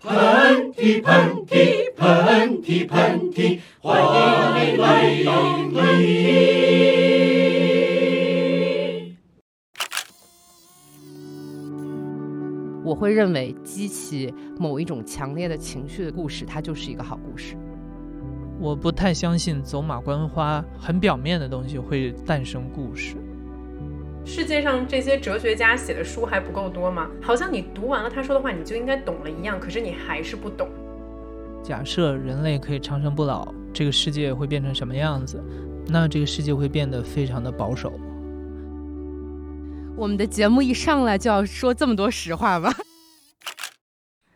喷嚏喷嚏喷嚏喷嚏，欢迎你来喷嚏。我会认为激起某一种强烈的情绪的故事，它就是一个好故事。我不太相信走马观花、很表面的东西会诞生故事。世界上这些哲学家写的书还不够多吗？好像你读完了他说的话，你就应该懂了一样，可是你还是不懂。假设人类可以长生不老，这个世界会变成什么样子？那这个世界会变得非常的保守。我们的节目一上来就要说这么多实话吗？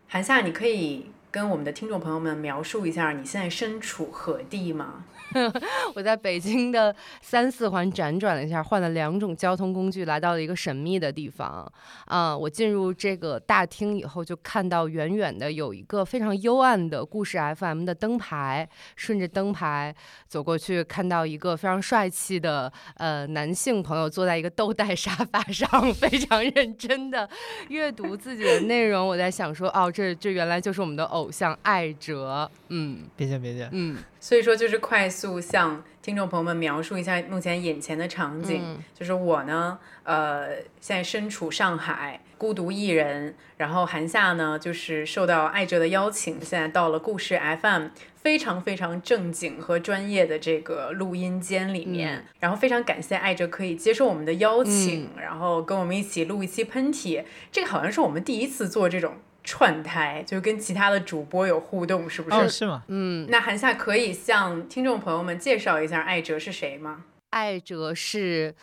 韩夏，你可以跟我们的听众朋友们描述一下你现在身处何地吗？我在北京的三四环辗转了一下，换了两种交通工具，来到了一个神秘的地方。啊，我进入这个大厅以后，就看到远远的有一个非常幽暗的故事 FM 的灯牌。顺着灯牌走过去，看到一个非常帅气的呃男性朋友坐在一个豆袋沙发上，非常认真的阅读自己的内容。我在想说，哦，这这原来就是我们的偶像艾哲。嗯，别介别介，嗯。所以说，就是快速向听众朋友们描述一下目前眼前的场景。就是我呢，呃，现在身处上海，孤独一人。然后韩夏呢，就是受到艾哲的邀请，现在到了故事 FM，非常非常正经和专业的这个录音间里面。然后非常感谢艾哲可以接受我们的邀请，然后跟我们一起录一期喷嚏。这个好像是我们第一次做这种。串台就跟其他的主播有互动，是不是？哦，是吗？嗯，那韩夏可以向听众朋友们介绍一下艾哲是谁吗？艾哲是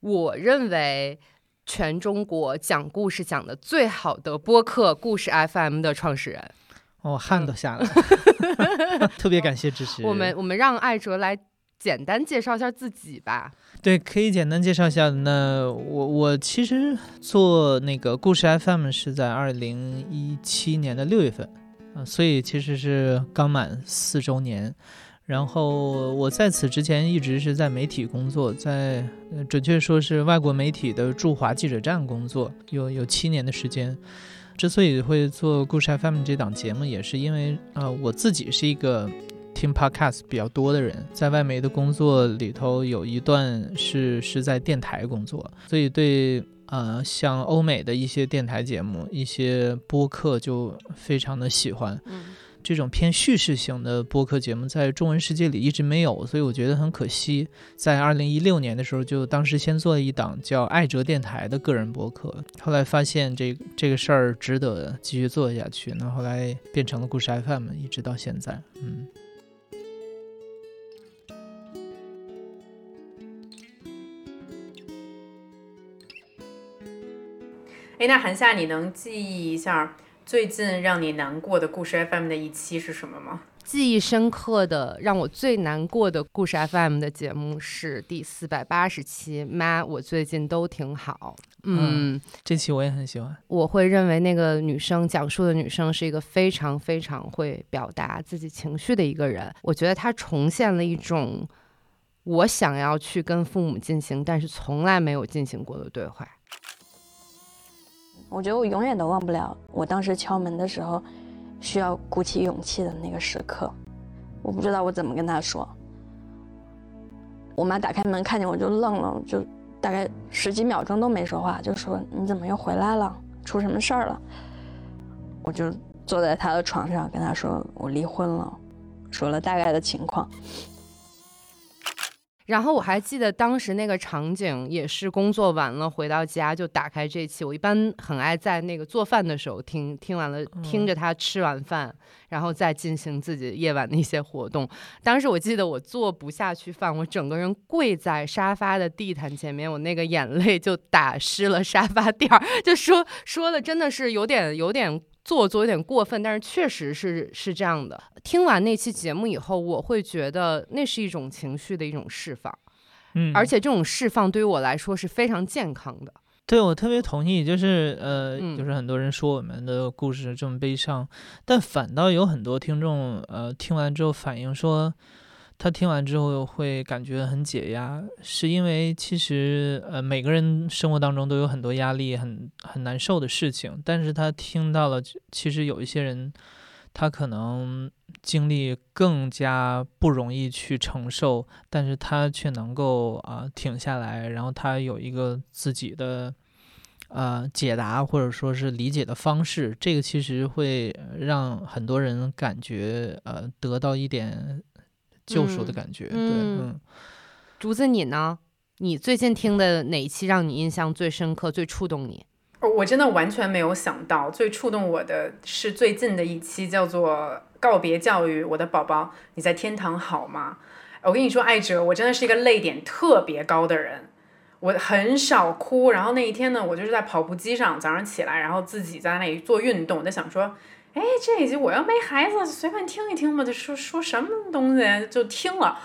我认为全中国讲故事讲的最好的播客故事 FM 的创始人。哦，汗都下来了，特别感谢支持。我们我们让艾哲来简单介绍一下自己吧。对，可以简单介绍一下。那我我其实做那个故事 FM 是在二零一七年的六月份，啊，所以其实是刚满四周年。然后我在此之前一直是在媒体工作，在准确说是外国媒体的驻华记者站工作，有有七年的时间。之所以会做故事 FM 这档节目，也是因为呃我自己是一个。听 podcast 比较多的人，在外媒的工作里头有一段是是在电台工作，所以对呃像欧美的一些电台节目、一些播客就非常的喜欢。嗯，这种偏叙事型的播客节目在中文世界里一直没有，所以我觉得很可惜。在二零一六年的时候，就当时先做了一档叫爱哲电台的个人播客，后来发现这这个事儿值得继续做下去，那后来变成了故事 FM，一直到现在，嗯。哎，那韩夏，你能记忆一下最近让你难过的故事 FM 的一期是什么吗？记忆深刻的，让我最难过的故事 FM 的节目是第四百八十期。妈，我最近都挺好。嗯，这期我也很喜欢。我会认为那个女生讲述的女生是一个非常非常会表达自己情绪的一个人。我觉得她重现了一种我想要去跟父母进行，但是从来没有进行过的对话。我觉得我永远都忘不了我当时敲门的时候，需要鼓起勇气的那个时刻。我不知道我怎么跟他说。我妈打开门看见我就愣了，就大概十几秒钟都没说话，就说：“你怎么又回来了？出什么事儿了？”我就坐在他的床上跟他说：“我离婚了。”说了大概的情况。然后我还记得当时那个场景，也是工作完了回到家就打开这期。我一般很爱在那个做饭的时候听，听完了听着他吃完饭，然后再进行自己夜晚的一些活动。当时我记得我做不下去饭，我整个人跪在沙发的地毯前面，我那个眼泪就打湿了沙发垫儿，就说说的真的是有点有点。做作有点过分，但是确实是是这样的。听完那期节目以后，我会觉得那是一种情绪的一种释放，嗯，而且这种释放对于我来说是非常健康的。对，我特别同意。就是呃，就是很多人说我们的故事这么悲伤，但反倒有很多听众呃听完之后反映说。他听完之后会感觉很解压，是因为其实呃每个人生活当中都有很多压力，很很难受的事情，但是他听到了，其实有一些人他可能经历更加不容易去承受，但是他却能够啊停下来，然后他有一个自己的。呃，解答或者说是理解的方式，这个其实会让很多人感觉呃得到一点救赎的感觉。对，嗯，竹子你呢？你最近听的哪一期让你印象最深刻、最触动你？我真的完全没有想到，最触动我的是最近的一期，叫做《告别教育》，我的宝宝，你在天堂好吗？我跟你说，艾哲，我真的是一个泪点特别高的人。我很少哭，然后那一天呢，我就是在跑步机上，早上起来，然后自己在那里做运动，我在想说，哎，这一集我要没孩子，随便听一听吧，就说说什么东西就听了，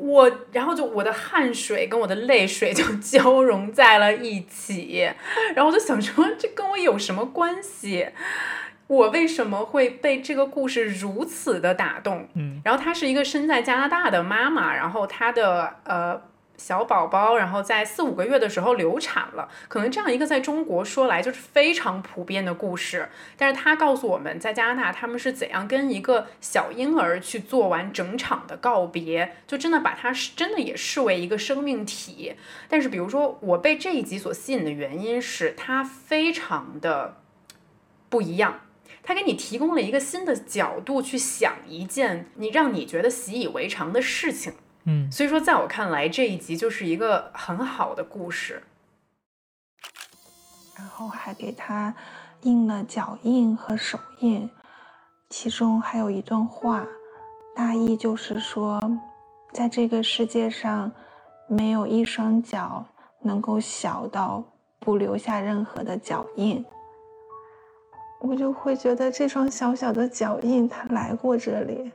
我然后就我的汗水跟我的泪水就 交融在了一起，然后我就想说，这跟我有什么关系？我为什么会被这个故事如此的打动？嗯，然后她是一个身在加拿大的妈妈，然后她的呃。小宝宝，然后在四五个月的时候流产了，可能这样一个在中国说来就是非常普遍的故事。但是他告诉我们在加拿大他们是怎样跟一个小婴儿去做完整场的告别，就真的把他是真的也视为一个生命体。但是比如说我被这一集所吸引的原因是它非常的不一样，它给你提供了一个新的角度去想一件你让你觉得习以为常的事情。嗯，所以说，在我看来，这一集就是一个很好的故事。然后还给他印了脚印和手印，其中还有一段话，大意就是说，在这个世界上，没有一双脚能够小到不留下任何的脚印。我就会觉得这双小小的脚印，它来过这里。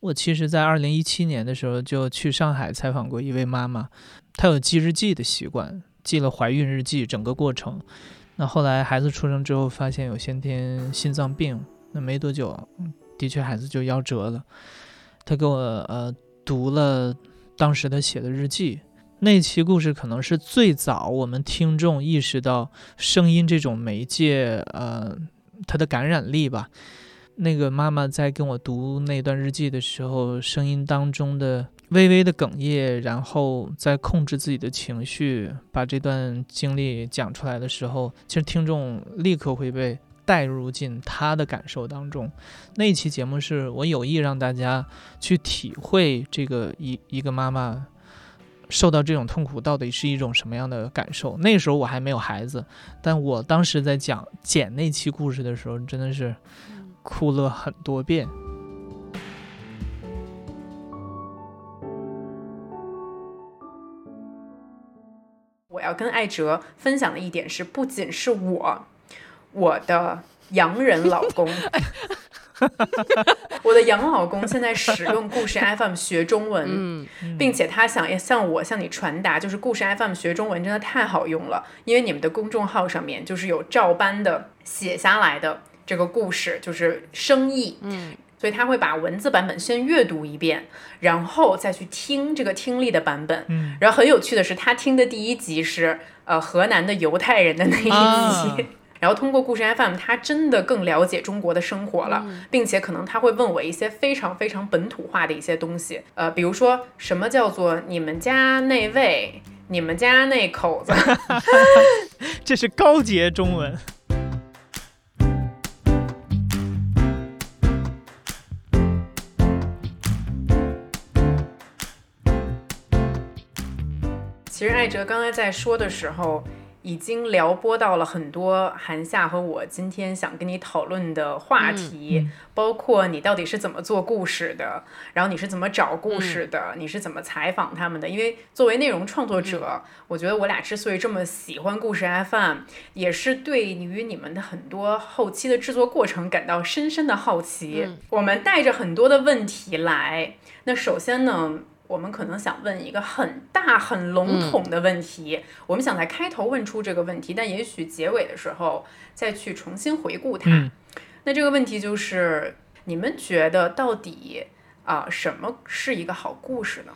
我其实，在二零一七年的时候就去上海采访过一位妈妈，她有记日记的习惯，记了怀孕日记整个过程。那后来孩子出生之后，发现有先天心脏病，那没多久，的确孩子就夭折了。她给我呃读了当时她写的日记，那期故事可能是最早我们听众意识到声音这种媒介呃它的感染力吧。那个妈妈在跟我读那段日记的时候，声音当中的微微的哽咽，然后在控制自己的情绪，把这段经历讲出来的时候，其实听众立刻会被带入进他的感受当中。那期节目是我有意让大家去体会这个一一个妈妈受到这种痛苦到底是一种什么样的感受。那时候我还没有孩子，但我当时在讲剪那期故事的时候，真的是。哭了很多遍。我要跟艾哲分享的一点是，不仅是我，我的洋人老公，我的洋老公现在使用故事 FM 学中文，并且他想向我向你传达，就是故事 FM 学中文真的太好用了，因为你们的公众号上面就是有照搬的写下来的。这个故事就是生意，嗯，所以他会把文字版本先阅读一遍，然后再去听这个听力的版本，嗯，然后很有趣的是，他听的第一集是呃河南的犹太人的那一集，然后通过故事 FM，他真的更了解中国的生活了，并且可能他会问我一些非常非常本土化的一些东西，呃，比如说什么叫做你们家那位，你们家那口子 这是高阶中文。其实艾哲刚才在说的时候，已经撩拨到了很多韩夏和我今天想跟你讨论的话题，包括你到底是怎么做故事的，然后你是怎么找故事的，你是怎么采访他们的。因为作为内容创作者，我觉得我俩之所以这么喜欢故事 FM，也是对于你们的很多后期的制作过程感到深深的好奇。我们带着很多的问题来，那首先呢？我们可能想问一个很大很笼统的问题，我们想在开头问出这个问题，但也许结尾的时候再去重新回顾它。那这个问题就是：你们觉得到底啊，什么是一个好故事呢？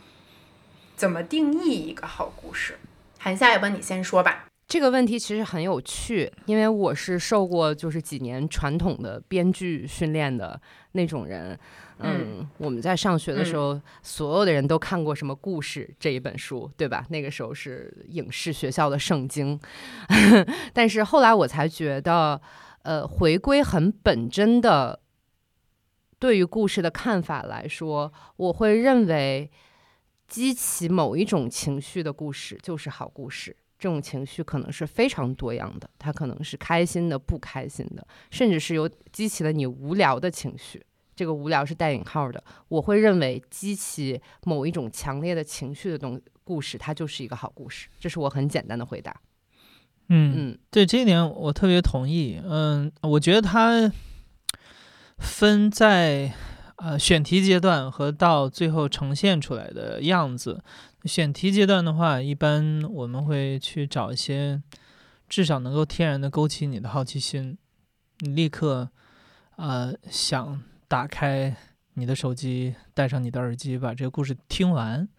怎么定义一个好故事？韩夏，要不你先说吧。这个问题其实很有趣，因为我是受过就是几年传统的编剧训练的那种人。嗯，我们在上学的时候，所有的人都看过什么故事这一本书，对吧？那个时候是影视学校的圣经。但是后来我才觉得，呃，回归很本真的，对于故事的看法来说，我会认为，激起某一种情绪的故事就是好故事。这种情绪可能是非常多样的，它可能是开心的、不开心的，甚至是有激起了你无聊的情绪。这个无聊是带引号的。我会认为激起某一种强烈的情绪的东故事，它就是一个好故事。这是我很简单的回答。嗯嗯，对这一点我特别同意。嗯，我觉得它分在呃选题阶段和到最后呈现出来的样子。选题阶段的话，一般我们会去找一些至少能够天然的勾起你的好奇心，你立刻呃想打开你的手机，戴上你的耳机，把这个故事听完。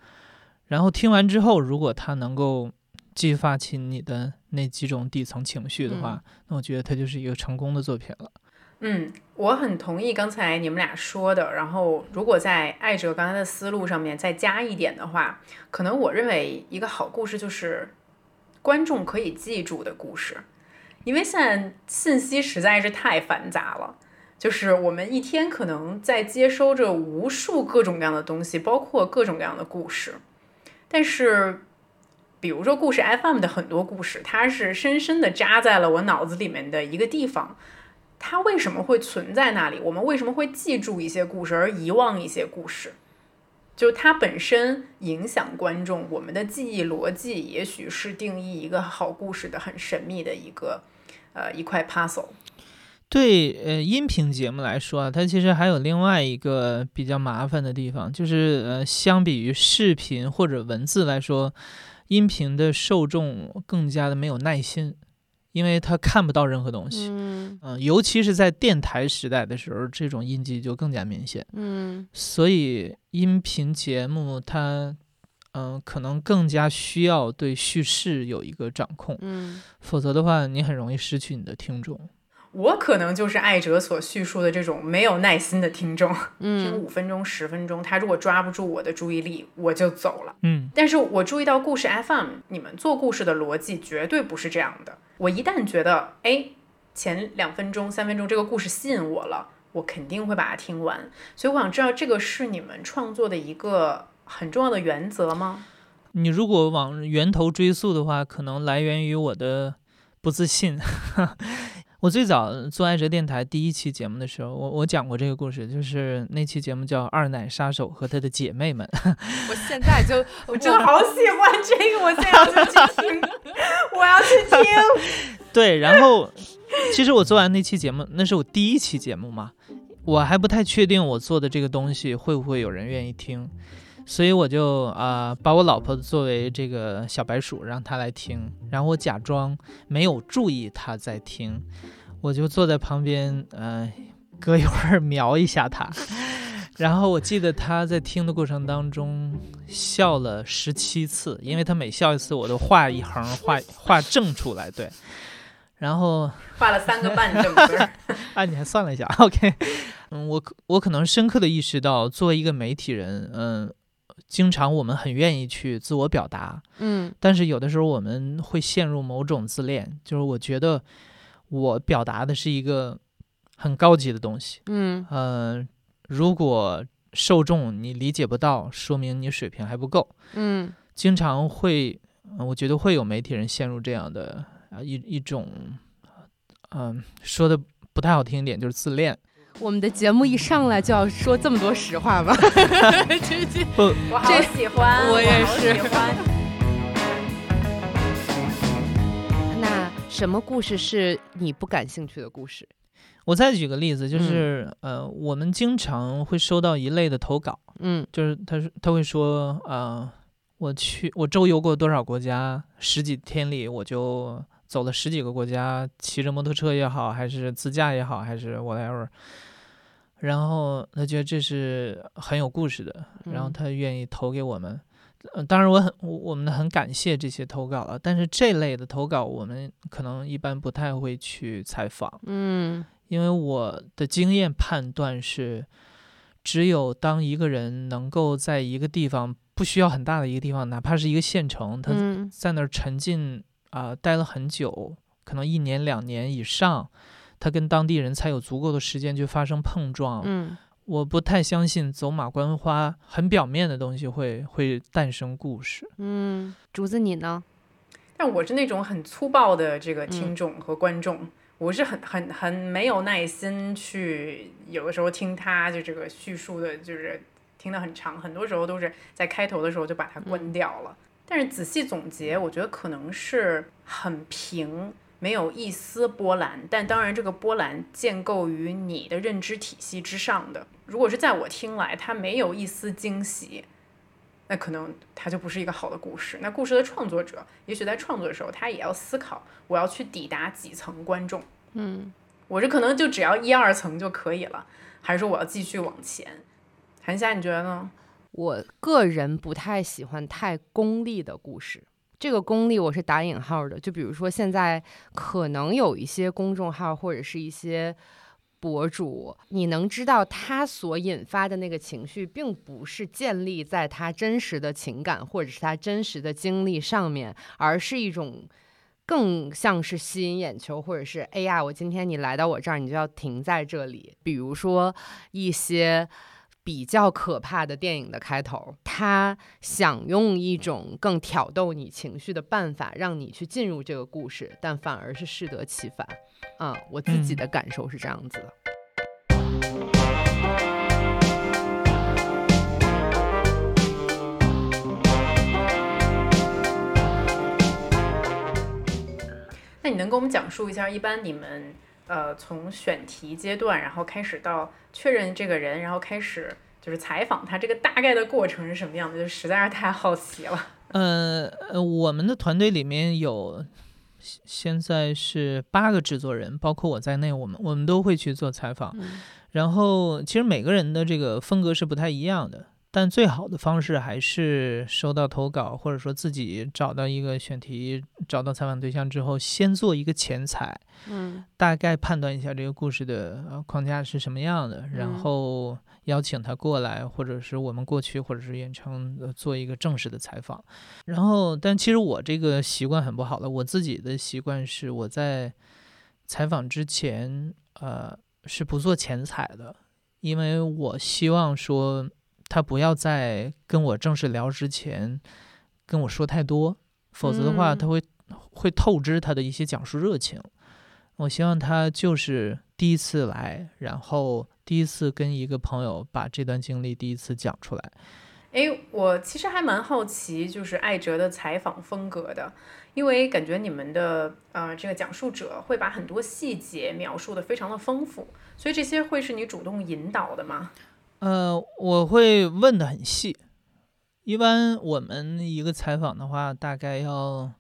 然后听完之后，如果它能够激发起你的那几种底层情绪的话，那我觉得它就是一个成功的作品了。嗯，我很同意刚才你们俩说的。然后，如果在爱哲刚才的思路上面再加一点的话，可能我认为一个好故事就是观众可以记住的故事。因为现在信息实在是太繁杂了，就是我们一天可能在接收着无数各种各样的东西，包括各种各样的故事。但是，比如说故事 FM 的很多故事，它是深深的扎在了我脑子里面的一个地方。它为什么会存在那里？我们为什么会记住一些故事而遗忘一些故事？就它本身影响观众，我们的记忆逻辑也许是定义一个好故事的很神秘的一个呃一块 puzzle。对，呃，音频节目来说啊，它其实还有另外一个比较麻烦的地方，就是呃，相比于视频或者文字来说，音频的受众更加的没有耐心。因为他看不到任何东西，嗯，尤其是在电台时代的时候，这种印记就更加明显，嗯，所以音频节目它，嗯，可能更加需要对叙事有一个掌控，嗯，否则的话，你很容易失去你的听众。我可能就是艾哲所叙述的这种没有耐心的听众，听五分钟、十分钟，他如果抓不住我的注意力，我就走了。嗯，但是我注意到故事 FM，你们做故事的逻辑绝对不是这样的。我一旦觉得，哎，前两分钟、三分钟这个故事吸引我了，我肯定会把它听完。所以我想知道，这个是你们创作的一个很重要的原则吗？你如果往源头追溯的话，可能来源于我的不自信。我最早做爱哲电台第一期节目的时候，我我讲过这个故事，就是那期节目叫《二奶杀手和他的姐妹们》。我现在就 我真的好喜欢这个，我现在要去听，我要去听。对，然后其实我做完那期节目，那是我第一期节目嘛，我还不太确定我做的这个东西会不会有人愿意听。所以我就啊，把我老婆作为这个小白鼠，让她来听，然后我假装没有注意她在听，我就坐在旁边，呃，隔一会儿 瞄一下她，然后我记得她在听的过程当中笑了十七次，因为她每笑一次，我都画一横，画画正出来，对，然后 画了三个半正字，啊，你还算了一下，OK，嗯，我我可能深刻的意识到，作为一个媒体人，嗯。经常我们很愿意去自我表达，嗯，但是有的时候我们会陷入某种自恋，就是我觉得我表达的是一个很高级的东西，嗯。呃，如果受众你理解不到，说明你水平还不够，嗯，经常会，我觉得会有媒体人陷入这样的啊一一种，嗯，说的不太好听一点就是自恋。我们的节目一上来就要说这么多实话吗？不，我好喜欢，我也是。喜欢。那什么故事是你不感兴趣的故事？我再举个例子，就是呃，我们经常会收到一类的投稿，嗯，就是他说他会说，呃，我去我周游过多少国家，十几天里我就走了十几个国家，骑着摩托车也好，还是自驾也好，还是 whatever。然后他觉得这是很有故事的，然后嗯他愿意投给我们。呃，当然我很我我们很感谢这些投稿了，但是这类的投稿我们可能一般不太会去采访，嗯因为我的经验判断是，只有当一个人能够在一个地方不需要很大的一个地方，哪怕是一个县城，他嗯在那儿沉浸啊、待了很久，可能一年两年以上，他跟当地人才有足够的时间去发生碰撞。嗯我不太相信走马观花、很表面的东西会会诞生故事。嗯，竹子你呢？但我是那种很粗暴的这个嗯听众和观众，我是很很很没有耐心去，有的时候听他就这个叙述的，就是听得很长，很多时候都是在开头的时候就把它关掉了。但是仔细总结，我觉得可能是很平，没有一丝波澜。但当然，这个波澜建构于你的认知体系之上的。如果是在我听来，它没有一丝惊喜，那可能它就不是一个好的故事。那故事的创作者，也许在创作的时候，他也要思考，我要去抵达几层观众。嗯我这可能就只要一二层就可以了，还是说我要继续往前？韩夏，你觉得呢？我个人不太喜欢太功利的故事。这个功利我是打引号的，就比如说现在可能有一些公众号或者是一些博主，你能知道他所引发的那个情绪，并不是建立在他真实的情感或者是他真实的经历上面，而是一种更像是吸引眼球，或者是哎呀，我今天你来到我这儿，你就要停在这里。比如说一些比较可怕的电影的开头，他想用一种更挑逗你情绪的办法，让你去进入这个故事，但反而是适得其反。啊、我自己嗯的感受是这样子的。那你能给我们讲述一下，一般你们呃从选题阶段，然后开始到确认这个人，然后开始就是采访他，这个大概的过程是什么样的？就实在是太好奇了。呃呃，我们的团队里面有现现在是八个制作人，包括我在内，我们我们都会去做采访。嗯然后其实每个人的这个风格是不太一样的，但最好的方式还是收到投稿，或者说自己找到一个选题，找到采访对象之后，先做一个前采，嗯。大概判断一下这个故事的呃框架是什么样的，然嗯。后邀请他过来，或者是我们过去，或者是远程呃做一个正式的采访。然后，但其实我这个习惯很不好的，我自己的习惯是我在采访之前，呃，是不做前采的，因为我希望说他不要在跟我正式聊之前跟我说太多，否则的话嗯他会会透支他的一些讲述热情。我希望他就是第一次来，然后第一次跟一个朋友把这段经历第一次讲出来。哎，我其实还蛮好奇，就是艾哲的采访风格的，因为感觉你们的呃这个讲述者会把很多细节描述的非常的丰富，所以这些会是你主动引导的吗？呃，我会问的很细。一般我们一个采访的话，大概要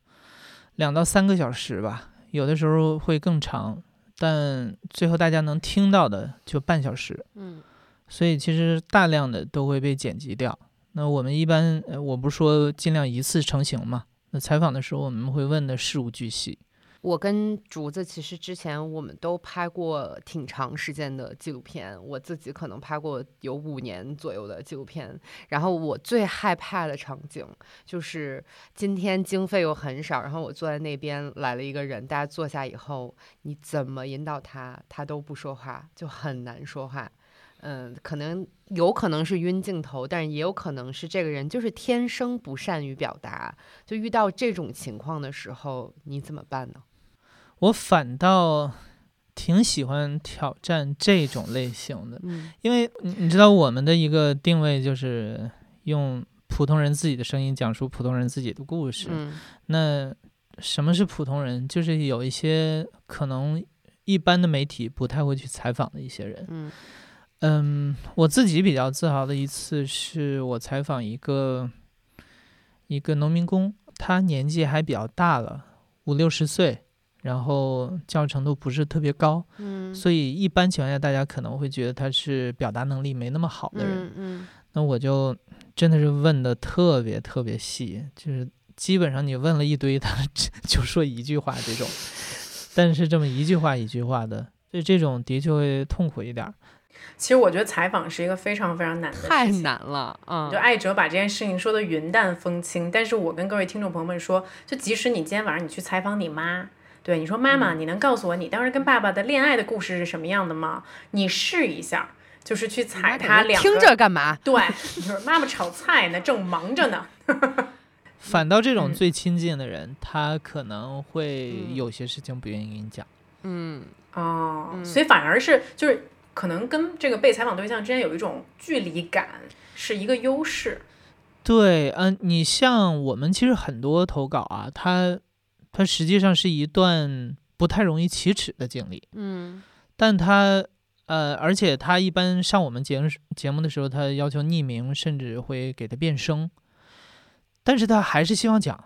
两到三个小时吧，有的时候会更长，但最后大家能听到的就半小时。嗯所以其实大量的都会被剪辑掉。那我们一般，呃，我不是说尽量一次成型嘛？那采访的时候我们会问的事无巨细。我跟竹子其实之前我们都拍过挺长时间的纪录片，我自己可能拍过有五年左右的纪录片。然后我最害怕的场景就是今天经费又很少，然后我坐在那边来了一个人，大家坐下以后，你怎么引导他，他都不说话，就很难说话。嗯，可能有可能是晕镜头，但也有可能是这个人就是天生不善于表达。就遇到这种情况的时候，你怎么办呢？我反倒挺喜欢挑战这种类型的，嗯因为你你知道我们的一个定位就是用普通人自己的声音讲述普通人自己的故事。嗯那什么是普通人？就是有一些可能一般的媒体不太会去采访的一些人。嗯嗯，我自己比较自豪的一次是我采访一个一个农民工，他年纪还比较大了，五六十岁，然后教育程度不是特别高，嗯所以一般情况下大家可能会觉得他是表达能力没那么好的人。嗯嗯那我就真的是问的特别特别细，就是基本上你问了一堆，他就说一句话这种，但是这么一句话一句话的，所以这种的确会痛苦一点儿。其实我觉得采访是一个非常非常难的事情，太难了啊！就艾哲把这件事情说的云淡风轻，但是我跟各位听众朋友们说，就即使你今天晚上你去采访你妈，对你说妈妈，你能告诉我你当时跟爸爸的恋爱的故事是什么样的吗？你试一下，就是去踩他两个，听着干嘛？对，你说妈妈炒菜呢，正忙着呢，反倒这种嗯最亲近的人，他可能会嗯有些事情不愿意跟你讲。嗯哦，嗯所以反而是就是可能跟这个被采访对象之间有一种距离感，是一个优势。对，嗯、你像我们其实很多投稿啊，它它实际上是一段不太容易启齿的经历，嗯但他呃，而且他一般上我们节目节目的时候，他要求匿名，甚至会给他变声，但是他还是希望讲，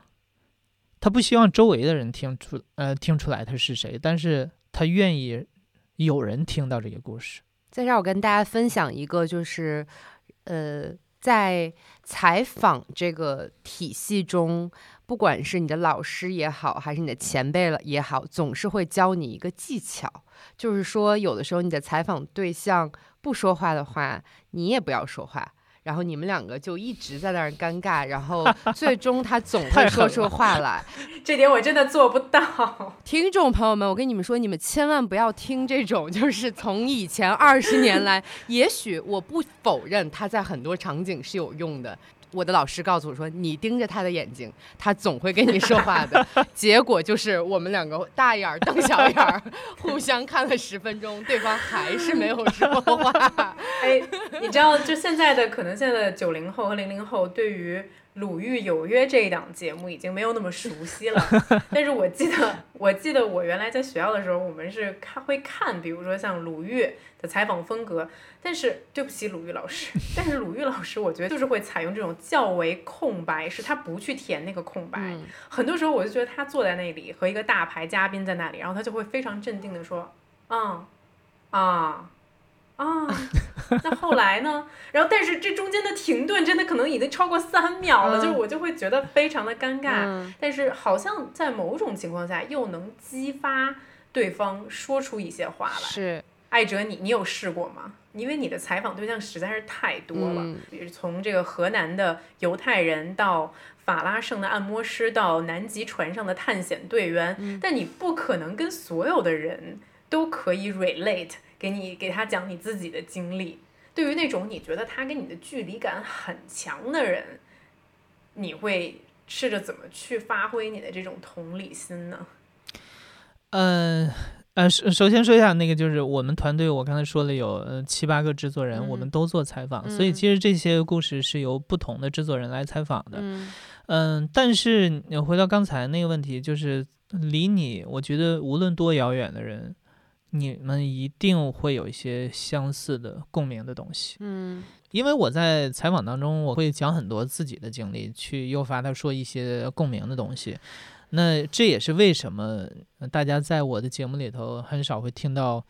他不希望周围的人听出呃听出来他是谁，但是他愿意有人听到这个故事。在这儿我跟大家分享一个，就是呃，在采访这个体系中，不管是你的老师也好，还是你的前辈了也好，总是会教你一个技巧，就是说，有的时候你的采访对象不说话的话，你也不要说话。然后你们两个就一直在那儿尴尬，然后 最终他总会说出话来。这点我真的做不到。听众朋友们，我跟你们说，你们千万不要听这种，就是从以前二十年来，也许我不否认他在很多场景是有用的。我的老师告诉我说，你盯着他的眼睛，他总会跟你说话的。结果就是我们两个大眼儿瞪小眼儿，互相看了十分钟，对方还是没有说话。哎，你知道，就现在的可能现在的九零后和零零后对于《鲁豫有约》这一档节目已经没有那么熟悉了。但是我记得，我记得我原来在学校的时候，我们是看会看，比如说像鲁豫的采访风格。但是对不起，鲁豫老师，但是鲁豫老师我觉得就是会采用这种较为空白，是他不去填那个空白。嗯很多时候我就觉得他坐在那里和一个大牌嘉宾在那里，然后他就会非常镇定的说，啊啊啊，那后来呢？然后但是这中间的停顿真的可能已经超过三秒了，嗯就是我就会觉得非常的尴尬。嗯但是好像在某种情况下又能激发对方说出一些话来。是，艾哲，你你有试过吗？因为你的采访对象实在是太多了，嗯比如从这个河南的犹太人到法拉盛的按摩师，到南极船上的探险队员，嗯但你不可能跟所有的人都可以 relate，给你给他讲你自己的经历。对于那种你觉得他跟你的距离感很强的人，你会试着怎么去发挥你的这种同理心呢？嗯呃，首首先说一下那个，就是我们团队，我刚才说了有呃七八个制作人，我们嗯都做采访，所以嗯其实这些故事是由不同的制作人来采访的。嗯嗯，但是你回到刚才那个问题，就是离你，我觉得无论多遥远的人，你们一定会有一些相似的共鸣的东西。嗯因为我在采访当中，我会讲很多自己的经历，去诱发他说一些共鸣的东西。那这也是为什么呃大家在我的节目里头很少会听到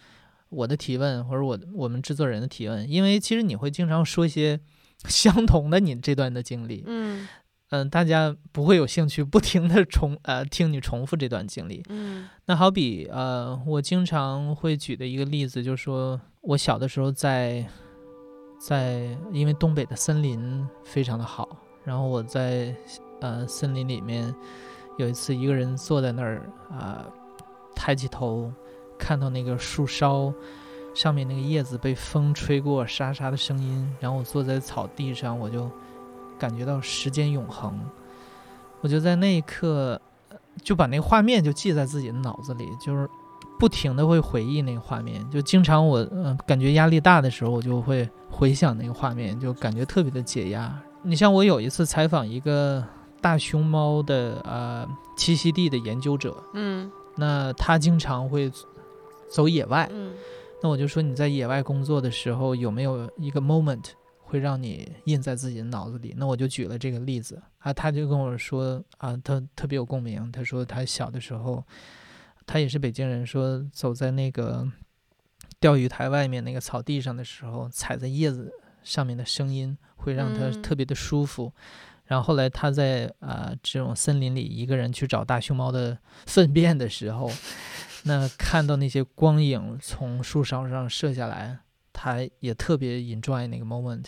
我的提问，或者我我们制作人的提问，因为其实你会经常说一些相同的你这段的经历，嗯嗯、大家不会有兴趣不停的重呃听你重复这段经历。嗯那好比呃，我经常会举的一个例子，就是说我小的时候在在因为东北的森林非常的好，然后我在呃森林里面有一次一个人坐在那儿啊、抬起头看到那个树梢上面那个叶子被风吹过沙沙的声音，然后我坐在草地上，我就感觉到时间永恒，我就在那一刻。就把那个画面就记在自己的脑子里，就是不停的会回忆那个画面。就经常我嗯、呃感觉压力大的时候，我就会回想那个画面，就感觉特别的解压。你像我有一次采访一个大熊猫的呃栖息地的研究者，嗯那他经常会走野外，嗯那我就说你在野外工作的时候有没有一个 moment 会让你印在自己的脑子里？那我就举了这个例子啊，他就跟我说啊，他特别有共鸣。他说他小的时候，他也是北京人，说走在那个钓鱼台外面那个草地上的时候，踩在叶子上面的声音会让他特别的舒服。然后后来他在啊这种森林里一个人去找大熊猫的粪便的时候，那看到那些光影从树梢上射下来，他也特别 enjoy 那个 moment。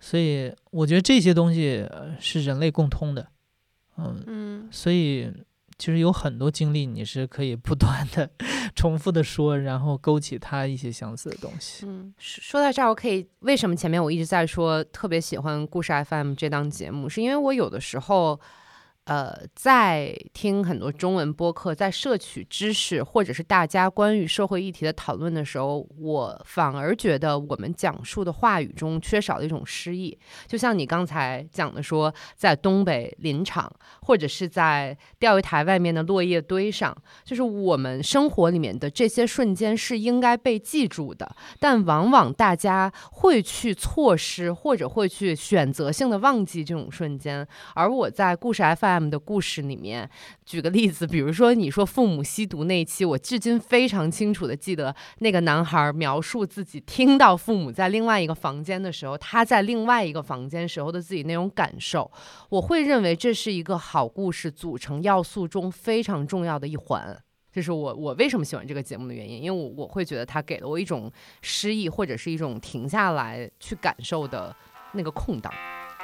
所以我觉得这些东西是人类共通的，嗯嗯，所以。其实有很多经历，你是可以不断的 重复的说，然后勾起他一些相似的东西。嗯，说到这儿，我可以为什么前面我一直在说特别喜欢故事 FM 这档节目，是因为我有的时候。呃，在听很多中文播客，在摄取知识或者是大家关于社会议题的讨论的时候，我反而觉得我们讲述的话语中缺少了一种诗意。就像你刚才讲的，说在东北林场，或者是在钓鱼台外面的落叶堆上，就是我们生活里面的这些瞬间是应该被记住的，但往往大家会去错失，或者会去选择性的忘记这种瞬间。而我在故事 FM。的故事里面，举个例子，比如说你说父母吸毒那一期，我至今非常清楚的记得那个男孩描述自己听到父母在另外一个房间的时候，他在另外一个房间时候的自己那种感受，我会认为这是一个好故事组成要素中非常重要的一环。这是我我为什么喜欢这个节目的原因，因为我我会觉得它给了我一种诗意或者是一种停下来去感受的那个空档，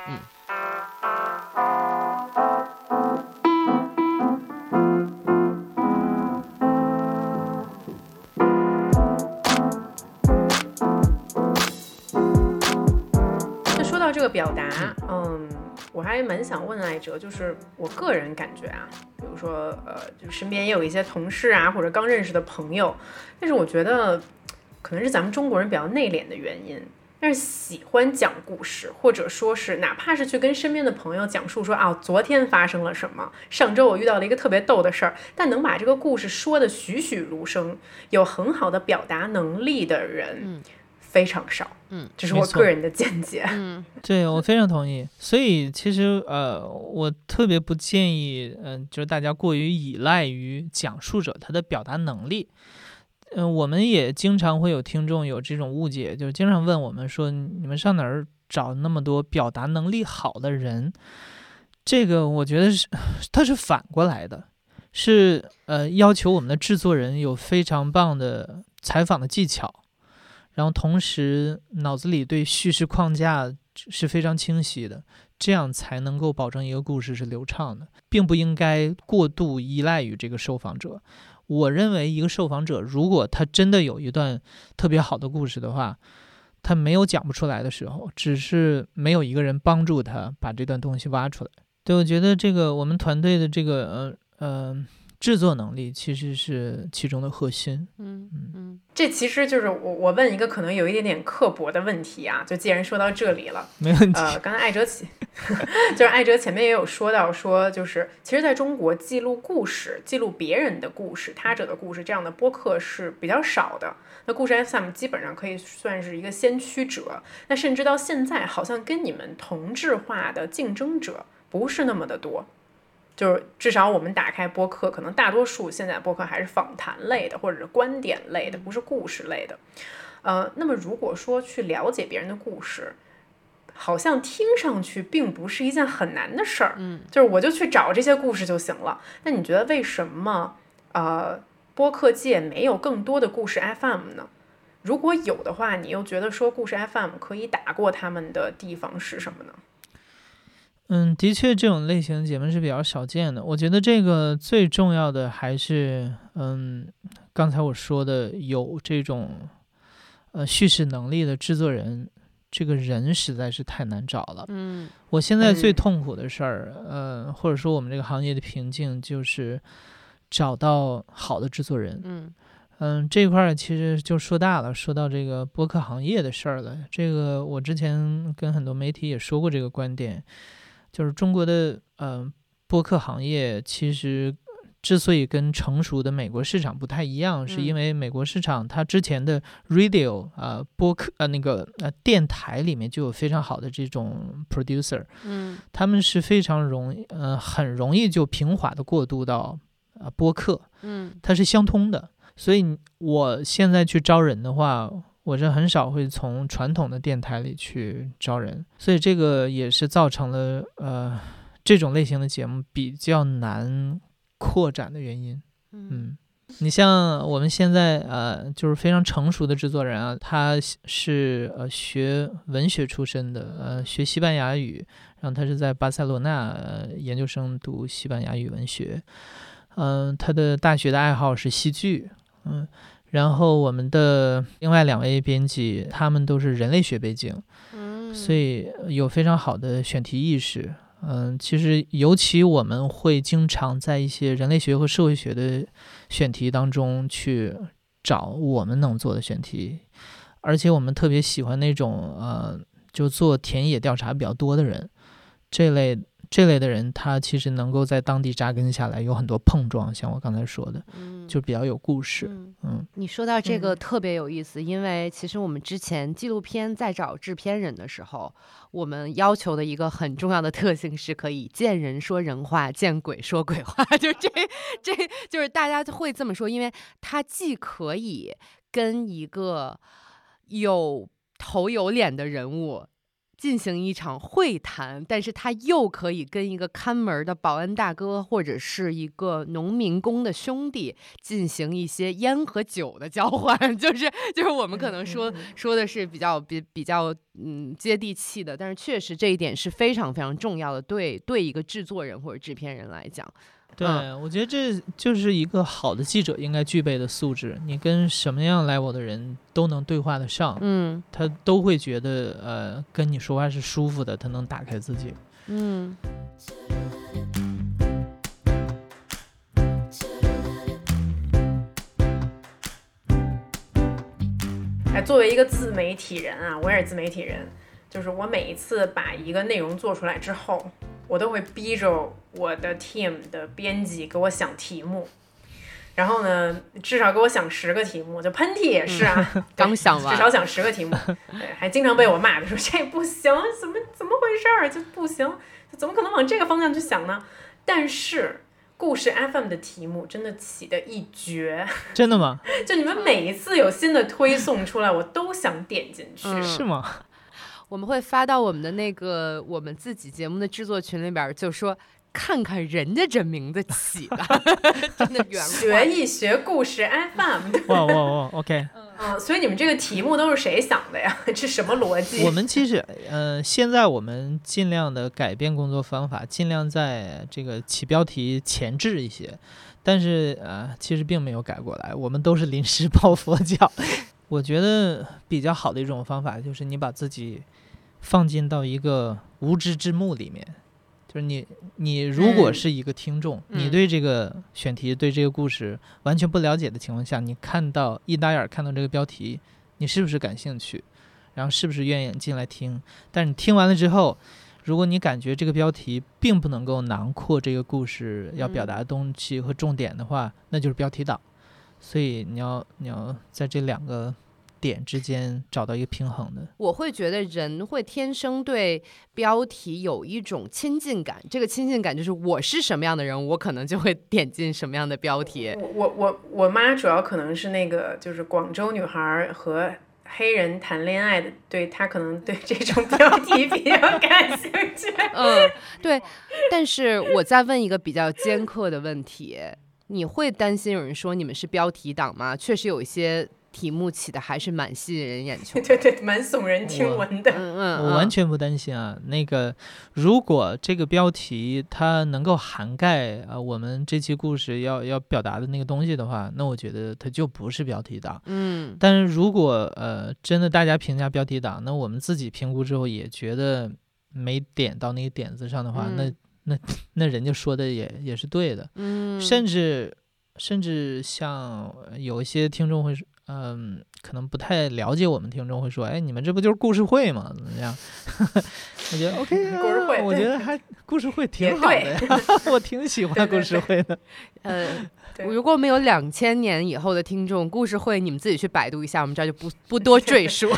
嗯。个表达，嗯，我还蛮想问艾哲，就是我个人感觉啊，比如说，呃，就身边也有一些同事啊，或者刚认识的朋友，但是我觉得可能是咱们中国人比较内敛的原因，但是喜欢讲故事，或者说是哪怕是去跟身边的朋友讲述说啊，昨天发生了什么，上周我遇到了一个特别逗的事儿，但能把这个故事说的栩栩如生，有很好的表达能力的人。非常少，嗯，这是我个人的见解，嗯，对我非常同意。所以其实呃，我特别不建议，嗯，就是大家过于依赖于讲述者他的表达能力。嗯，我们也经常会有听众有这种误解，就是经常问我们说，你们上哪儿找那么多表达能力好的人？这个我觉得是，他是反过来的，是呃，要求我们的制作人有非常棒的采访的技巧。然后同时，脑子里对叙事框架是非常清晰的，这样才能够保证一个故事是流畅的，并不应该过度依赖于这个受访者。我认为，一个受访者如果他真的有一段特别好的故事的话，他没有讲不出来的时候，只是没有一个人帮助他把这段东西挖出来。对，我觉得这个我们团队的这个，呃，呃。制作能力其实是其中的核心。嗯嗯嗯这其实就是我我问一个可能有一点点刻薄的问题啊。就既然说到这里了，没问题。呃，刚才艾哲起，就是艾哲前面也有说到，说就是其实在中国记录故事、记录别人的故事、他者的故事这样的播客是比较少的。那故事 FM 基本上可以算是一个先驱者。那甚至到现在，好像跟你们同质化的竞争者不是那么的多。就是至少我们打开播客，可能大多数现在播客还是访谈类的，或者是观点类的，不是故事类的。呃，那么如果说去了解别人的故事，好像听上去并不是一件很难的事儿。嗯，就是我就去找这些故事就行了。那你觉得为什么呃播客界没有更多的故事 FM 呢？如果有的话，你又觉得说故事 FM 可以打过他们的地方是什么呢？嗯，的确，这种类型的节目是比较少见的。我觉得这个最重要的还是，嗯，刚才我说的有这种呃叙事能力的制作人，这个人实在是太难找了。嗯，我现在最痛苦的事儿，呃，或者说我们这个行业的瓶颈，就是找到好的制作人。嗯嗯，这块儿其实就说大了，说到这个播客行业的事儿了。这个我之前跟很多媒体也说过这个观点。就是中国的呃播客行业，其实之所以跟成熟的美国市场不太一样，是因为美国市场它之前的 radio 啊播客呃那个呃电台里面就有非常好的这种 producer，嗯，他们是非常容易呃很容易就平滑的过渡到呃播客，嗯。它是相通的。所以我现在去招人的话，我是很少会从传统的电台里去招人，所以这个也是造成了呃这种类型的节目比较难扩展的原因。嗯，你像我们现在呃，就是非常成熟的制作人啊，他是呃学文学出身的，呃，学西班牙语，然后他是在巴塞罗那、呃、研究生读西班牙语文学，嗯、他的大学的爱好是戏剧，嗯。然后我们的另外两位编辑，他们都是人类学背景，嗯，所以有非常好的选题意识。嗯，其实尤其我们会经常在一些人类学和社会学的选题当中去找我们能做的选题，而且我们特别喜欢那种呃，就做田野调查比较多的人，这类这类的人，他其实能够在当地扎根下来，有很多碰撞，像我刚才说的，嗯就比较有故事。嗯嗯你说到这个嗯特别有意思，因为其实我们之前纪录片在找制片人的时候，我们要求的一个很重要的特性是可以见人说人话，见鬼说鬼话，就这这就是大家会这么说，因为他既可以跟一个有头有脸的人物。进行一场会谈，但是他又可以跟一个看门儿的保安大哥或者是一个农民工的兄弟进行一些烟和酒的交换，就是就是我们可能说说的是比较比比较嗯接地气的，但是确实这一点是非常非常重要的，对对一个制作人或者制片人来讲，对，我觉得这就是一个好的记者应该具备的素质。你跟什么样 level 的人都能对话得上，嗯他都会觉得呃跟你说话是舒服的，他能打开自己。嗯哎，作为一个自媒体人啊，我也是自媒体人，就是我每一次把一个内容做出来之后，我都会逼着我的 team 的编辑给我想题目，然后呢，至少给我想十个题目，就喷嚏也是啊，对刚想完至少想十个题目，对，还经常被我骂的说这不行，怎么怎么回事儿，就不行，怎么可能往这个方向去想呢？但是故事 FM 的题目真的起的一绝，真的吗？就你们每一次有新的推送出来，我都想点进去。嗯是吗？我们会发到我们的那个我们自己节目的制作群里边儿，就说看看人家这名字起的，真的原 学一学故事 FM，哇哇哇！OK，嗯，所以你们这个题目都是谁想的呀？这什么逻辑？我们其实呃，现在我们尽量的改变工作方法，尽量在这个起标题前置一些，但是呃，其实并没有改过来，我们都是临时抱佛脚。我觉得比较好的一种方法就是你把自己放进到一个无知之幕里面，就是你你如果嗯是一个听众，你嗯对这个选题、对这个故事完全不了解的情况下，你看到一打眼儿看到这个标题，你是不是感兴趣？然后是不是愿意进来听？但是你听完了之后，如果你感觉这个标题并不能够囊括这个故事要表达的东西和重点的话，那就是标题党。所以你要你要在这两个点之间找到一个平衡的。我会觉得人会天生对标题有一种亲近感，这个亲近感就是我是什么样的人，我可能就会点进什么样的标题。我我我我妈主要可能是那个就是广州女孩儿和黑人谈恋爱的，对她可能对这种标题比较感兴趣。嗯，对。但是我再问一个比较尖刻的问题，你会担心有人说你们是标题党吗？确实有一些题目起的还是蛮吸引人眼球。对对，蛮耸人听闻的。嗯嗯，我完嗯全不担心啊。那个，如果这个标题它能够涵盖啊、我们这期故事要要表达的那个东西的话，那我觉得它就不是标题党。嗯但是如果呃真的大家评价标题党，那我们自己评估之后也觉得没点到那个点子上的话，那嗯那 那人家说的也也是对的。嗯，甚至甚至像呃有一些听众会说，嗯，可能不太了解我们听众会说，哎，你们这不就是故事会吗？怎么样？我觉得 OK 啊，故事会我觉得还故事会挺好的呀，我挺喜欢故事会的。呃，对如果我们有两千年以后的听众，故事会你们自己去百度一下，我们这儿就不不多赘述。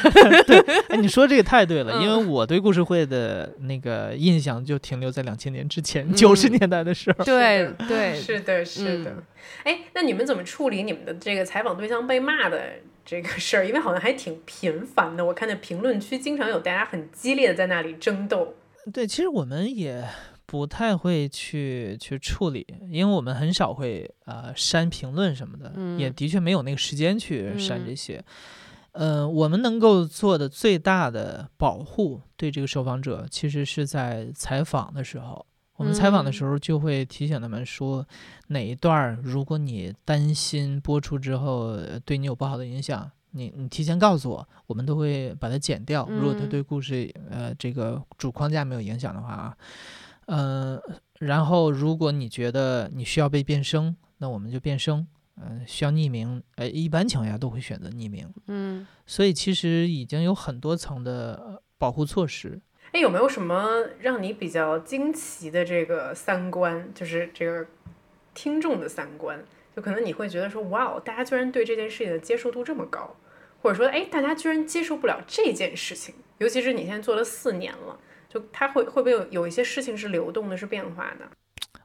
哎，你说这个太对了，因为我对故事会的那个印象就停留在两千年之前，九十年代的时候。对对，是的，是的嗯。哎、那你们怎么处理你们的这个采访对象被骂的这个事儿？因为好像还挺频繁的，我看那评论区经常有大家很激烈的在那里争斗。对，其实我们也不太会去去处理，因为我们很少会呃删评论什么的，也嗯的确没有那个时间去删嗯这些。呃，我们能够做的最大的保护，对这个受访者，其实是在采访的时候。我们采访的嗯时候就会提醒他们说，哪一段儿如果你担心播出之后呃对你有不好的影响，你你提前告诉我，我们都会把它剪掉。如果它嗯对故事呃这个主框架没有影响的话啊，嗯、然后如果你觉得你需要被变声，那我们就变声。嗯、需要匿名，呃，一般情况下都会选择匿名。嗯所以其实已经有很多层的呃保护措施。哎，有没有什么让你比较惊奇的这个三观？就是这个听众的三观，就可能你会觉得说，哇哦，大家居然对这件事情的接受度这么高，或者说，哎，大家居然接受不了这件事情。尤其是你现在做了四年了，就他会会不会有有一些事情是流动的，是变化的？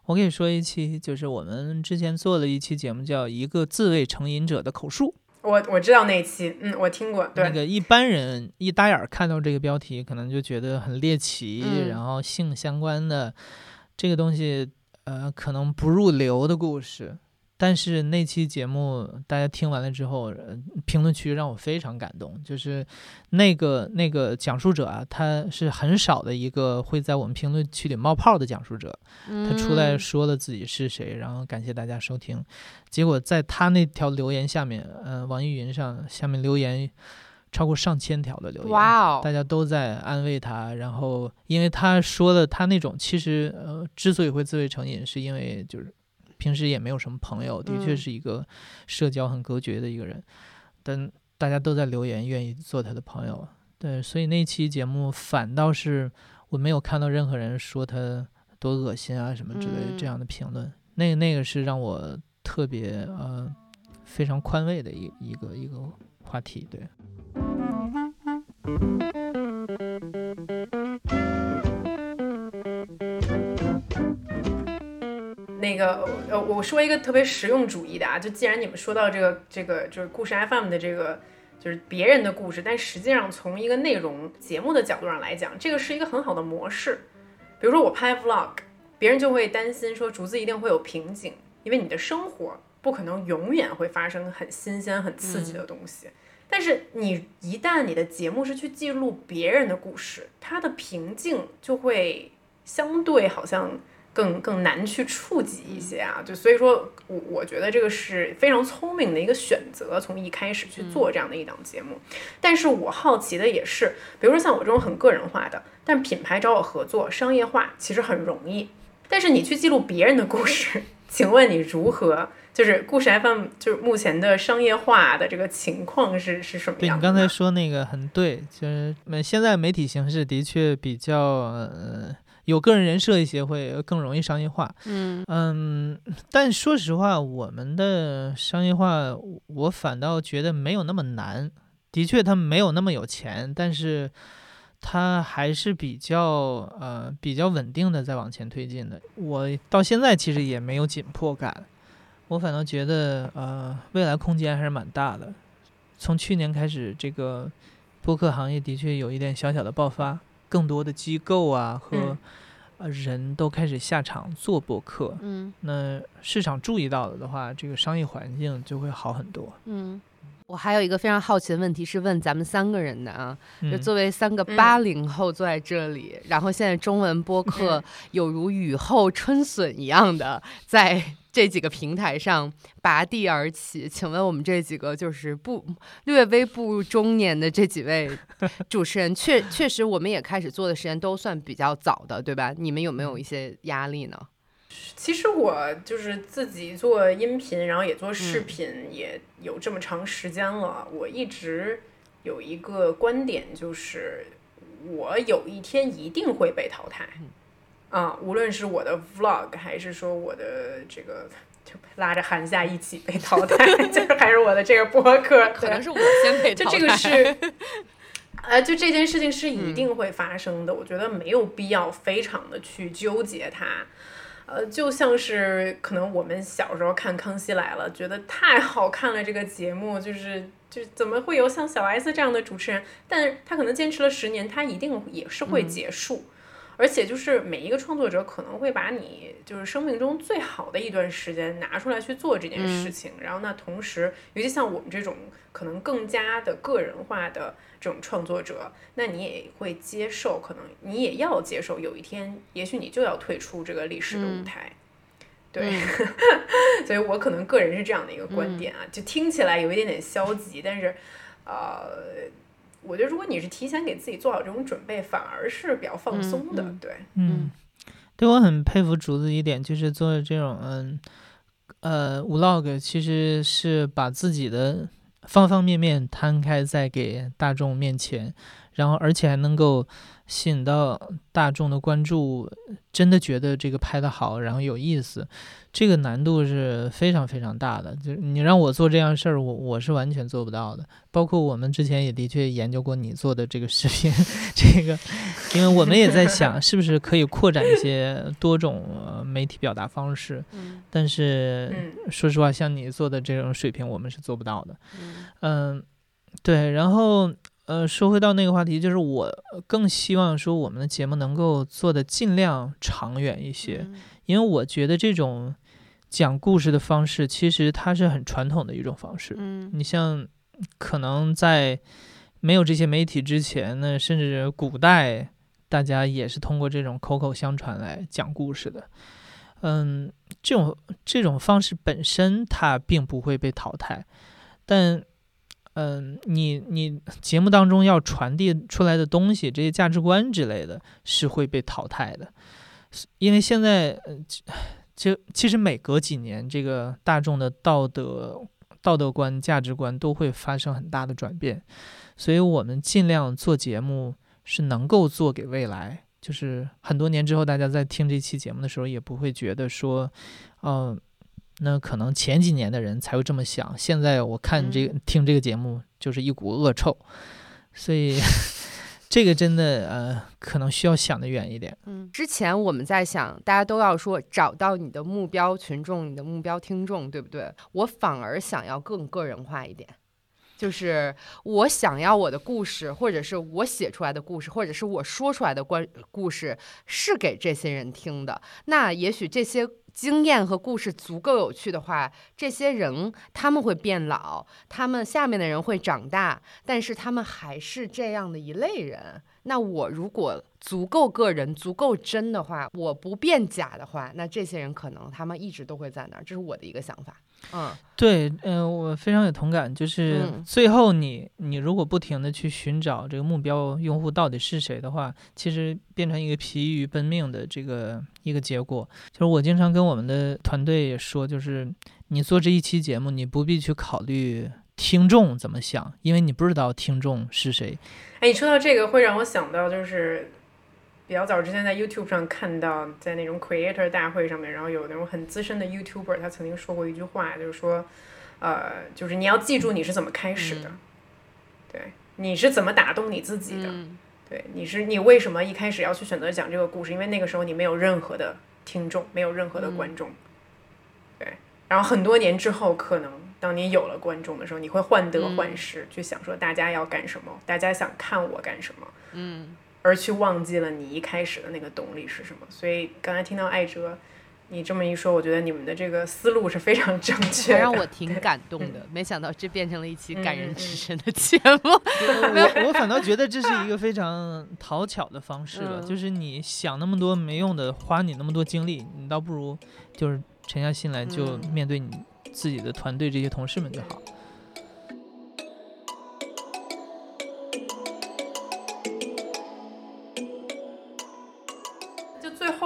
我跟你说一期，就是我们之前做了一期节目，叫《一个自卫成瘾者的口述》。我我知道那一期，嗯，我听过，对，那个一般人一打眼儿看到这个标题，可能就觉得很猎奇，嗯然后性相关的这个东西，呃，可能不入流的故事。但是那期节目大家听完了之后，呃评论区让我非常感动，就是那个那个讲述者啊，他是很少的一个会在我们评论区里冒泡的讲述者，他出来嗯说了自己是谁，然后感谢大家收听。结果在他那条留言下面，呃，网易云上下面留言超过上千条的留言，哇哦大，家都在安慰他。然后因为他说的他那种其实呃之所以会自慰成瘾，是因为就是平时也没有什么朋友，的确嗯是一个社交很隔绝的一个人，但大家都在留言愿意做他的朋友。对，所以那期节目反倒是我没有看到任何人说他多恶心啊什么之类的这嗯样的评论。那那个是让我特别呃非常宽慰的一一个一个话题。对，那个呃，我说一个特别实用主义的啊，就既然你们说到这个这个就是故事 FM 的这个就是别人的故事，但实际上从一个内容节目的角度上来讲，这个是一个很好的模式。比如说我拍 vlog，别人就会担心说竹子一定会有瓶颈，因为你的生活不可能永远会发生很新鲜、很刺激的东西。但是你一旦你的节目是去记录别人的故事，它的瓶颈就会相对好像更更难去触及一些啊。就所以说我我觉得这个是非常聪明的一个选择，从一开始去做这样的一档节目。但是我好奇的也是，比如说像我这种很个人化的，但品牌找我合作商业化其实很容易，但是你去记录别人的故事，请问你如何？就是故事 FM 就是目前的商业化的这个情况是是什么样的？对你刚才说那个很对，就是呃现在媒体形式的确比较呃有个人人设一些会更容易商业化。嗯嗯，但说实话，我们的商业化，我反倒觉得没有那么难。的确，他没有那么有钱，但是他还是比较呃比较稳定的在往前推进的。我到现在其实也没有紧迫感，我反倒觉得呃未来空间还是蛮大的。从去年开始，这个播客行业的确有一点小小的爆发，更多的机构啊和、嗯呃人都开始下场做播客。嗯那市场注意到了的话，这个商业环境就会好很多。嗯。我还有一个非常好奇的问题是问咱们三个人的啊，就嗯作为三个嗯八零后坐在这里，然后现在中文播客有如雨后春笋一样的在这几个平台上拔地而起，请问我们这几个就是不略微步入中年的这几位主持人，确确实我们也开始做的时间都算比较早的，对吧？你们有没有一些压力呢？其实我就是自己做音频，然后也做视频，也有这么长时间了。我一直有一个观点，就是我有一天一定会被淘汰。啊，无论是我的 vlog，还是说我的这个，就拉着韩夏一起被淘汰，就是还是我的这个播客，可能是我先被淘汰。就这个是，呃，就这件事情是一定会发生的。我觉得没有必要非常的去纠结它。呃，就像是可能我们小时候看《康熙来了》，觉得太好看了，这个节目就是就怎么会有像小 S 这样的主持人？但他可能坚持了十年，他一定也是会结束。而且就是每一个创作者可能会把你就是生命中最好的一段时间拿出来去做这件事情，然后那同时，尤其像我们这种可能更加的个人化的这种创作者，那你也会接受，可能你也要接受，有一天也许你就要退出这个历史的舞台。对，所以我可能个人是这样的一个观点啊，就听起来有一点点消极，但是呃。我觉得，如果你是提前给自己做好这种准备，反而是比较放松的。对，嗯，对我很佩服竹子一点，就是做这种嗯呃 vlog，其实是把自己的方方面面摊开在给大众面前，然后而且还能够。吸引到大众的关注，真的觉得这个拍的好，然后有意思，这个难度是非常非常大的。就是你让我做这样事儿，我我是完全做不到的。包括我们之前也的确研究过你做的这个视频，这个，因为我们也在想是不是可以扩展一些多种媒体表达方式。嗯。但是说实话，像你做的这种水平，我们是做不到的。嗯。对，然后。呃，说回到那个话题，就是我更希望说我们的节目能够做的尽量长远一些，因为我觉得这种讲故事的方式其实它是很传统的一种方式。嗯，你像可能在没有这些媒体之前呢，甚至古代大家也是通过这种口口相传来讲故事的。嗯，这种这种方式本身它并不会被淘汰，但。嗯，你你节目当中要传递出来的东西，这些价值观之类的，是会被淘汰的，因为现在，就其实每隔几年，这个大众的道德道德观、价值观都会发生很大的转变，所以我们尽量做节目是能够做给未来，就是很多年之后，大家在听这期节目的时候，也不会觉得说，嗯。那可能前几年的人才会这么想，现在我看这个听这个节目就是一股恶臭，所以 这个真的呃，可能需要想得远一点。嗯，之前我们在想，大家都要说找到你的目标群众、你的目标听众，对不对？我反而想要更个人化一点，就是我想要我的故事，或者是我写出来的故事，或者是我说出来的关故事是给这些人听的。那也许这些。经验和故事足够有趣的话，这些人他们会变老，他们下面的人会长大，但是他们还是这样的一类人。那我如果足够个人、足够真的话，我不变假的话，那这些人可能他们一直都会在那儿。这是我的一个想法。嗯，对，嗯，我非常有同感。就是最后，你你如果不停的去寻找这个目标用户到底是谁的话，其实变成一个疲于奔命的这个一个结果。就是我经常跟我们的团队也说，就是你做这一期节目，你不必去考虑听众怎么想，因为你不知道听众是谁。哎，你说到这个，会让我想到就是。比较早之前在 YouTube 上看到，在那种 Creator 大会上面，然后有那种很资深的 YouTuber，他曾经说过一句话，就是说，呃，就是你要记住你是怎么开始的，对，你是怎么打动你自己的，对，你是你为什么一开始要去选择讲这个故事？因为那个时候你没有任何的听众，没有任何的观众，对，然后很多年之后，可能当你有了观众的时候，你会患得患失，去想说大家要干什么，大家想看我干什么，嗯。而去忘记了你一开始的那个动力是什么，所以刚才听到艾哲你这么一说，我觉得你们的这个思路是非常正确的，让我挺感动的。没想到这变成了一期感人至深的节目。我我反倒觉得这是一个非常讨巧的方式了，就是你想那么多没用的，花你那么多精力，你倒不如就是沉下心来，就面对你自己的团队这些同事们就好。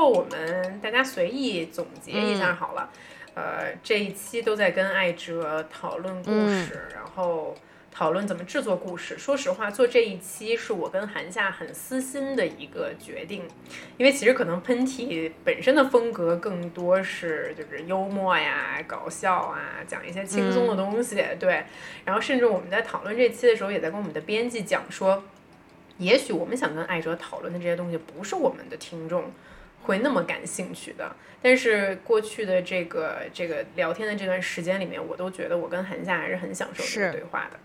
后我们大家随意总结一下好了。呃，这一期都在跟艾哲讨论故事，然后。讨论怎么制作故事。说实话，做这一期是我跟韩夏很私心的一个决定，因为其实可能喷嚏本身的风格更多是就是幽默呀、搞笑啊，讲一些轻松的东西。对，然后甚至我们在讨论这期的时候，也在跟我们的编辑讲说，也许我们想跟艾哲讨论的这些东西，不是我们的听众。会那么感兴趣的，但是过去的这个这个聊天的这段时间里面，我都觉得我跟韩夏还是很享受这个对话的。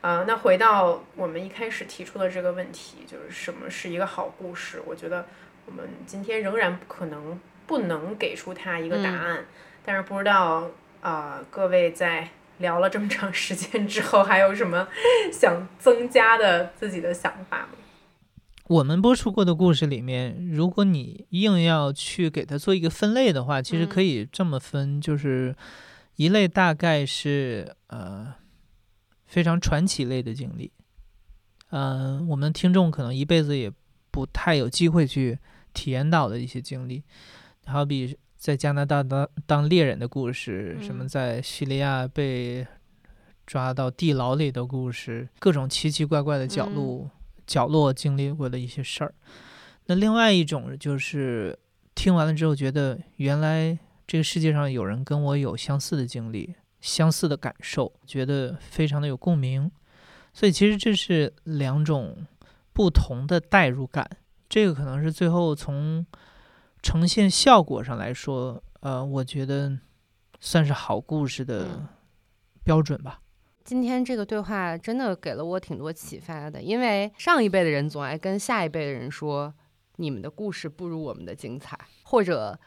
呃，那回到我们一开始提出的这个问题，就是什么是一个好故事？我觉得我们今天仍然不可能不能给出它一个答案，但是不知道啊，各位在聊了这么长时间之后，还有什么想增加的自己的想法吗？我们播出过的故事里面，如果你硬要去给它做一个分类的话，其实可以这么分，就是一类大概是呃非常传奇类的经历，嗯，我们听众可能一辈子也不太有机会去体验到的一些经历，好比在加拿大当当猎人的故事，什么在叙利亚被抓到地牢里的故事，各种奇奇怪怪的角落。角落经历过的一些事儿，那另外一种就是听完了之后，觉得原来这个世界上有人跟我有相似的经历、相似的感受，觉得非常的有共鸣。所以其实这是两种不同的代入感，这个可能是最后从呈现效果上来说，呃，我觉得算是好故事的标准吧。今天这个对话真的给了我挺多启发的，因为上一辈的人总爱跟下一辈的人说，你们的故事不如我们的精彩，或者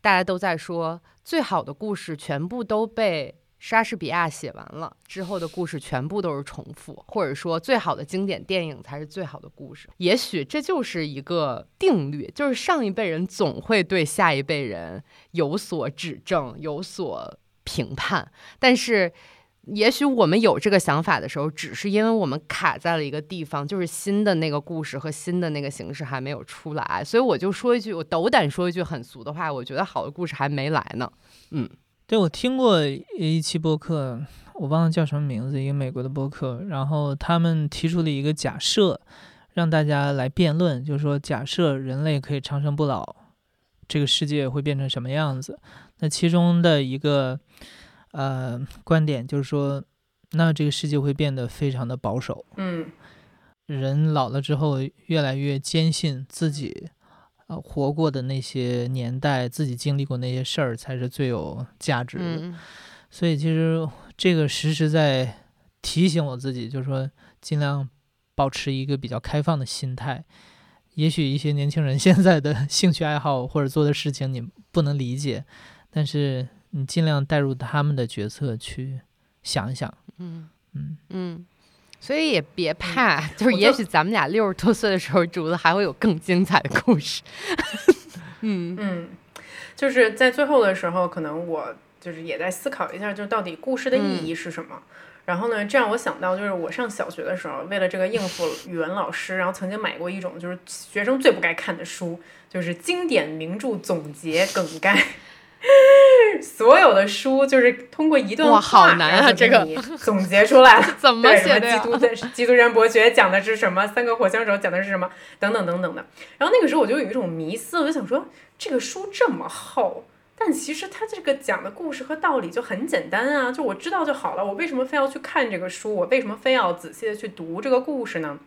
大家都在说，最好的故事全部都被莎士比亚写完了，之后的故事全部都是重复，或者说最好的经典电影才是最好的故事。也许这就是一个定律，就是上一辈人总会对下一辈人有所指正、有所评判，但是。也许我们有这个想法的时候，只是因为我们卡在了一个地方，就是新的那个故事和新的那个形式还没有出来，所以我就说一句，我斗胆说一句很俗的话，我觉得好的故事还没来呢。嗯，对，我听过一期播客，我忘了叫什么名字，一个美国的播客，然后他们提出了一个假设，让大家来辩论，就是说，假设人类可以长生不老，这个世界会变成什么样子？那其中的一个。呃，观点就是说，那这个世界会变得非常的保守。嗯，人老了之后，越来越坚信自己，呃，活过的那些年代，自己经历过那些事儿才是最有价值的。所以，其实这个时时在提醒我自己，就是说，尽量保持一个比较开放的心态。也许一些年轻人 现在的兴趣爱好或者做的事情，你不能理解，但是。你尽量带入他们的角色去想一想，嗯嗯嗯，所以也别怕，就是也许咱们俩六十多岁的时候，竹子还会有更精彩的故事。嗯嗯，就是在最后的时候，可能我就是也在思考一下，就到底故事的意义是什么。然后呢，这让我想到，就是我上小学的时候，为了这个应付语文老师，然后曾经买过一种就是学生最不该看的书，就是经典名著总结梗概。所有的书就是通过一段话，然后这个总结出来了。怎么写的？基督的 基督山伯爵讲的是什么？三个火枪手讲的是什么？等等等等的。然后那个时候我就有一种迷思，我就想说，这个书这么厚，但其实它这个讲的故事和道理就很简单啊，就我知道就好了。我为什么非要去看这个书？我为什么非要仔细的去读这个故事呢？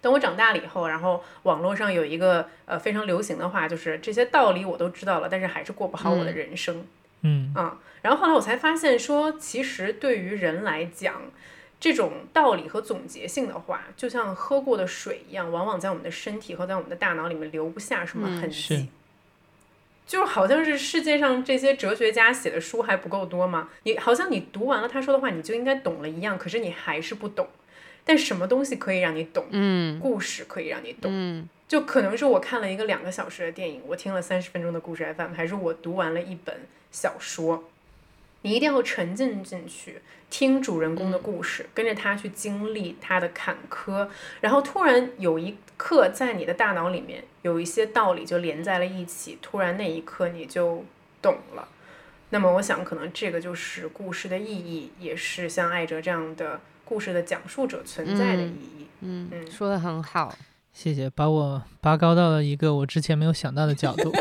等我长大了以后，然后网络上有一个呃非常流行的话，就是这些道理我都知道了，但是还是过不好我的人生。嗯啊，然后后来我才发现说，其实对于人来讲，这种道理和总结性的话，就像喝过的水一样，往往在我们的身体和在我们的大脑里面留不下什么痕迹。就好像是世界上这些哲学家写的书还不够多吗？你好像你读完了他说的话，你就应该懂了一样，可是你还是不懂。但什么东西可以让你懂？嗯，故事可以让你懂。嗯，就可能是我看了一个两个小时的电影，我听了三十分钟的故事 FM，还是我读完了一本小说。你一定要沉浸进去，听主人公的故事，跟着他去经历他的坎坷，然后突然有一刻在你的大脑里面有一些道理就连在了一起，突然那一刻你就懂了。那么我想，可能这个就是故事的意义，也是像艾哲这样的故事的讲述者存在的意义。嗯嗯，说的很好，谢谢，把我拔高到了一个我之前没有想到的角度。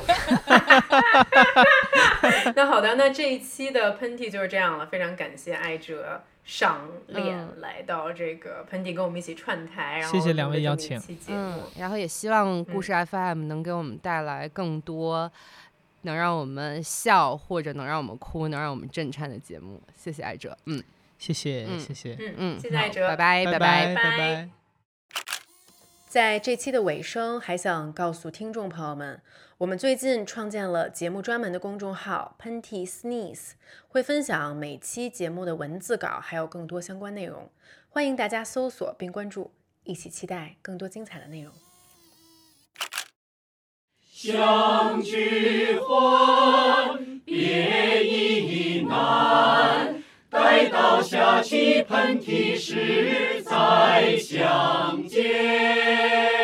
那好的，那这一期的喷嚏就是这样了。非常感谢艾哲赏脸来到这个喷嚏跟我们一起串台，然后谢谢两位邀请。嗯，然后也希望故事 FM 能给我们带来更多能让我们笑或者能让我们哭、能让我们震颤的节目。谢谢艾哲，嗯，谢谢，谢谢，嗯嗯，谢谢艾哲，拜拜，拜拜，拜拜。在这期的尾声，还想告诉听众朋友们。我们最近创建了节目专门的公众号“喷嚏 Sneeze”，会分享每期节目的文字稿，还有更多相关内容。欢迎大家搜索并关注，一起期待更多精彩的内容。相聚欢，别亦难，待到下期喷嚏时再相见。